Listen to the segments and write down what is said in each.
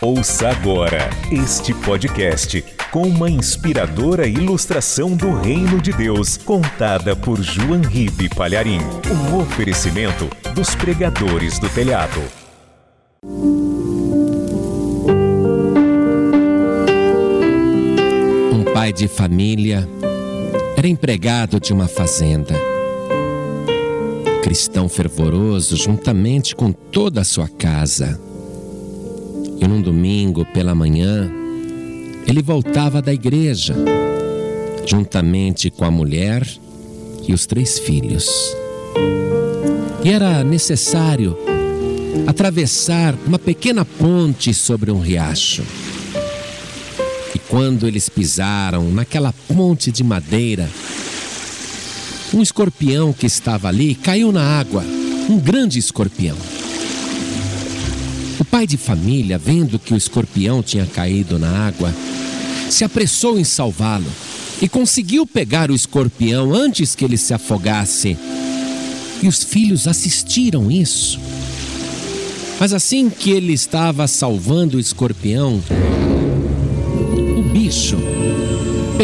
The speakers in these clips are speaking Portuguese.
Ouça agora este podcast com uma inspiradora ilustração do Reino de Deus, contada por João Ribe Palharim. Um oferecimento dos pregadores do telhado. Um pai de família era empregado de uma fazenda. Cristão fervoroso, juntamente com toda a sua casa. E num domingo pela manhã, ele voltava da igreja, juntamente com a mulher e os três filhos. E era necessário atravessar uma pequena ponte sobre um riacho. E quando eles pisaram naquela ponte de madeira, um escorpião que estava ali caiu na água, um grande escorpião. O pai de família, vendo que o escorpião tinha caído na água, se apressou em salvá-lo e conseguiu pegar o escorpião antes que ele se afogasse. E os filhos assistiram isso. Mas assim que ele estava salvando o escorpião, o bicho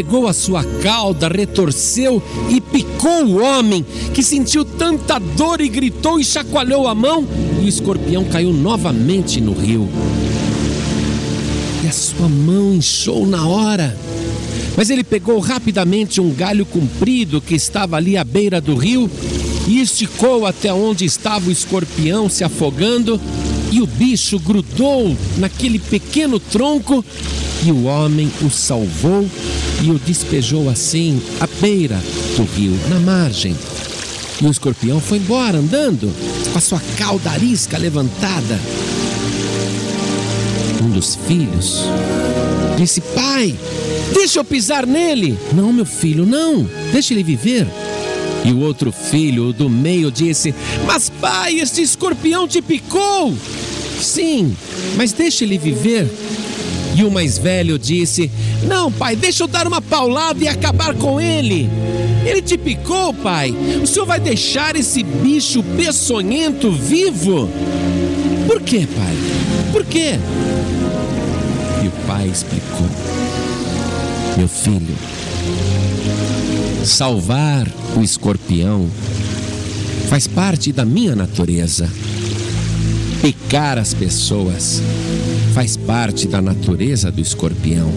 pegou a sua cauda, retorceu e picou o homem, que sentiu tanta dor e gritou e chacoalhou a mão, e o escorpião caiu novamente no rio. E a sua mão inchou na hora. Mas ele pegou rapidamente um galho comprido que estava ali à beira do rio e esticou até onde estava o escorpião se afogando, e o bicho grudou naquele pequeno tronco, e o homem o salvou e o despejou assim à beira do rio, na margem. E o escorpião foi embora andando, com a sua cauda arisca levantada. Um dos filhos disse: Pai, deixa eu pisar nele. Não, meu filho, não, deixa ele viver. E o outro filho, o do meio, disse: Mas pai, este escorpião te picou. Sim, mas deixa ele viver. E o mais velho disse: Não, pai, deixa eu dar uma paulada e acabar com ele. Ele te picou, pai. O senhor vai deixar esse bicho peçonhento vivo? Por quê, pai? Por quê? E o pai explicou: Meu filho, salvar o escorpião faz parte da minha natureza. Picar as pessoas faz parte da natureza do escorpião.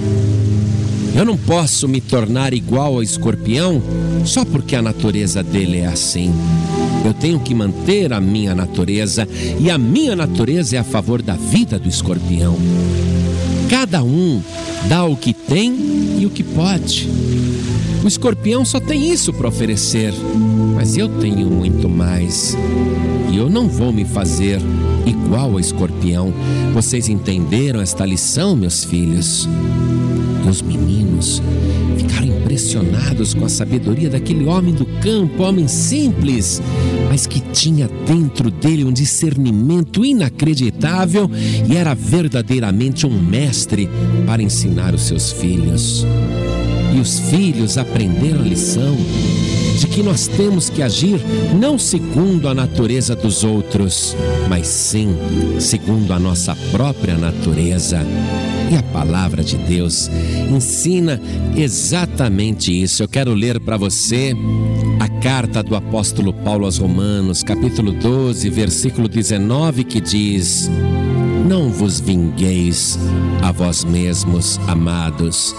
Eu não posso me tornar igual ao escorpião só porque a natureza dele é assim. Eu tenho que manter a minha natureza e a minha natureza é a favor da vida do escorpião. Cada um dá o que tem e o que pode. O escorpião só tem isso para oferecer, mas eu tenho muito mais. E eu não vou me fazer igual ao escorpião. Vocês entenderam esta lição, meus filhos? E os meninos ficaram impressionados com a sabedoria daquele homem do campo, homem simples, mas que tinha dentro dele um discernimento inacreditável e era verdadeiramente um mestre para ensinar os seus filhos. E os filhos aprenderam a lição de que nós temos que agir não segundo a natureza dos outros, mas sim segundo a nossa própria natureza. E a palavra de Deus ensina exatamente isso. Eu quero ler para você a carta do apóstolo Paulo aos Romanos, capítulo 12, versículo 19, que diz: Não vos vingueis a vós mesmos, amados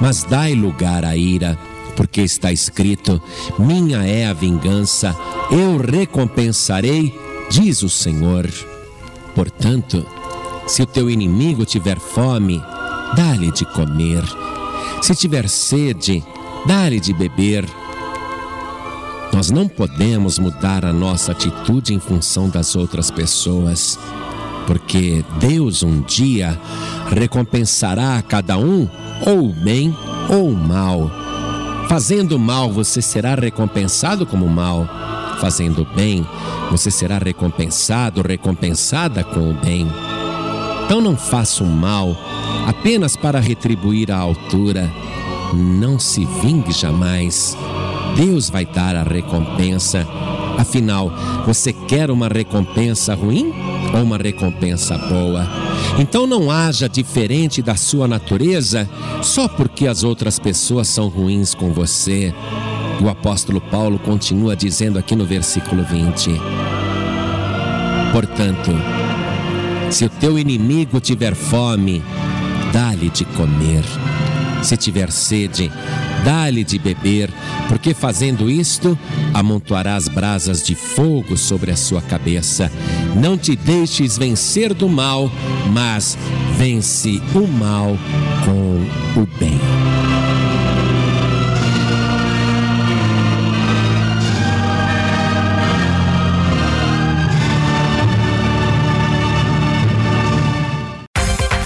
mas dai lugar à ira, porque está escrito: Minha é a vingança, eu recompensarei, diz o Senhor. Portanto, se o teu inimigo tiver fome, dá-lhe de comer. Se tiver sede, dá-lhe de beber. Nós não podemos mudar a nossa atitude em função das outras pessoas, porque Deus um dia recompensará a cada um ou o bem ou o mal. Fazendo mal, você será recompensado como mal. Fazendo bem, você será recompensado, recompensada com o bem. Então não faça o mal apenas para retribuir a altura. Não se vingue jamais. Deus vai dar a recompensa. Afinal, você quer uma recompensa ruim ou uma recompensa boa. Então não haja diferente da sua natureza só porque as outras pessoas são ruins com você. O apóstolo Paulo continua dizendo aqui no versículo 20: Portanto, se o teu inimigo tiver fome, dá-lhe de comer. Se tiver sede, dá-lhe de beber, porque fazendo isto, amontoarás brasas de fogo sobre a sua cabeça. Não te deixes vencer do mal, mas vence o mal com o bem.